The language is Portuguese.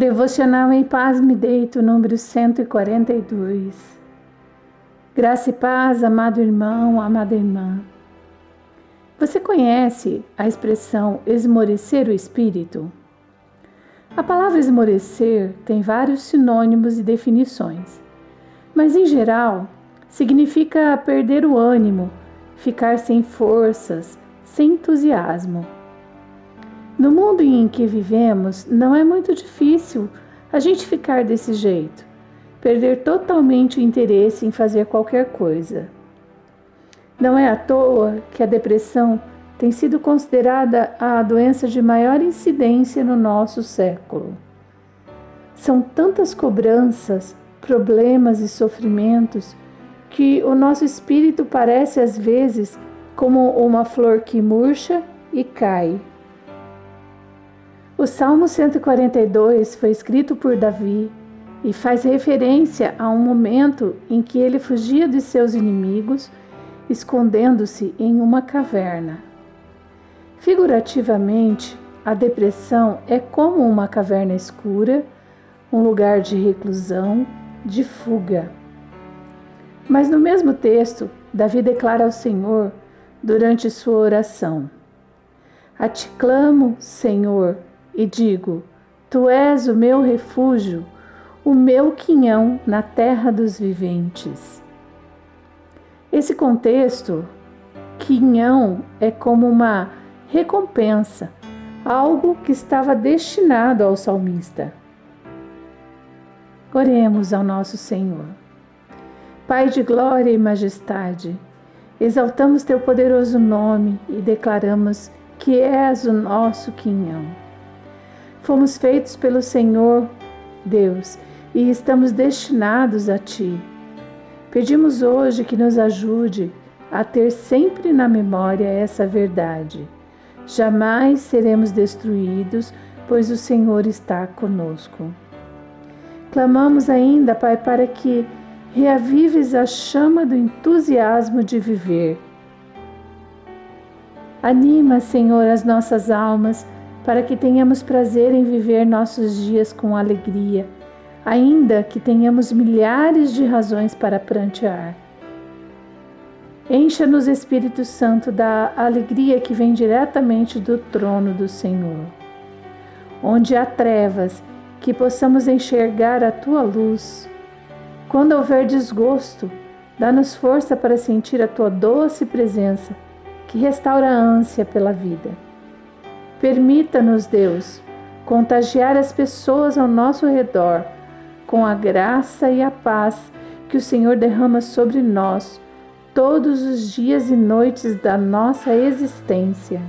Devocional em Paz Me Deito, número 142. Graça e paz, amado irmão, amada irmã. Você conhece a expressão esmorecer o espírito? A palavra esmorecer tem vários sinônimos e definições, mas em geral significa perder o ânimo, ficar sem forças, sem entusiasmo. No mundo em que vivemos, não é muito difícil a gente ficar desse jeito, perder totalmente o interesse em fazer qualquer coisa. Não é à toa que a depressão tem sido considerada a doença de maior incidência no nosso século. São tantas cobranças, problemas e sofrimentos que o nosso espírito parece às vezes como uma flor que murcha e cai. O Salmo 142 foi escrito por Davi e faz referência a um momento em que ele fugia de seus inimigos, escondendo-se em uma caverna. Figurativamente, a depressão é como uma caverna escura, um lugar de reclusão, de fuga. Mas no mesmo texto, Davi declara ao Senhor durante sua oração: A ti clamo, Senhor, e digo: Tu és o meu refúgio, o meu quinhão na terra dos viventes. Esse contexto, quinhão é como uma recompensa, algo que estava destinado ao salmista. Oremos ao nosso Senhor. Pai de glória e majestade, exaltamos teu poderoso nome e declaramos que és o nosso quinhão. Fomos feitos pelo Senhor Deus e estamos destinados a Ti. Pedimos hoje que nos ajude a ter sempre na memória essa verdade. Jamais seremos destruídos, pois o Senhor está conosco. Clamamos ainda, Pai, para que reavives a chama do entusiasmo de viver. Anima, Senhor, as nossas almas para que tenhamos prazer em viver nossos dias com alegria, ainda que tenhamos milhares de razões para prantear. Encha-nos, Espírito Santo, da alegria que vem diretamente do trono do Senhor. Onde há trevas, que possamos enxergar a tua luz. Quando houver desgosto, dá-nos força para sentir a tua doce presença, que restaura a ânsia pela vida. Permita-nos, Deus, contagiar as pessoas ao nosso redor com a graça e a paz que o Senhor derrama sobre nós todos os dias e noites da nossa existência.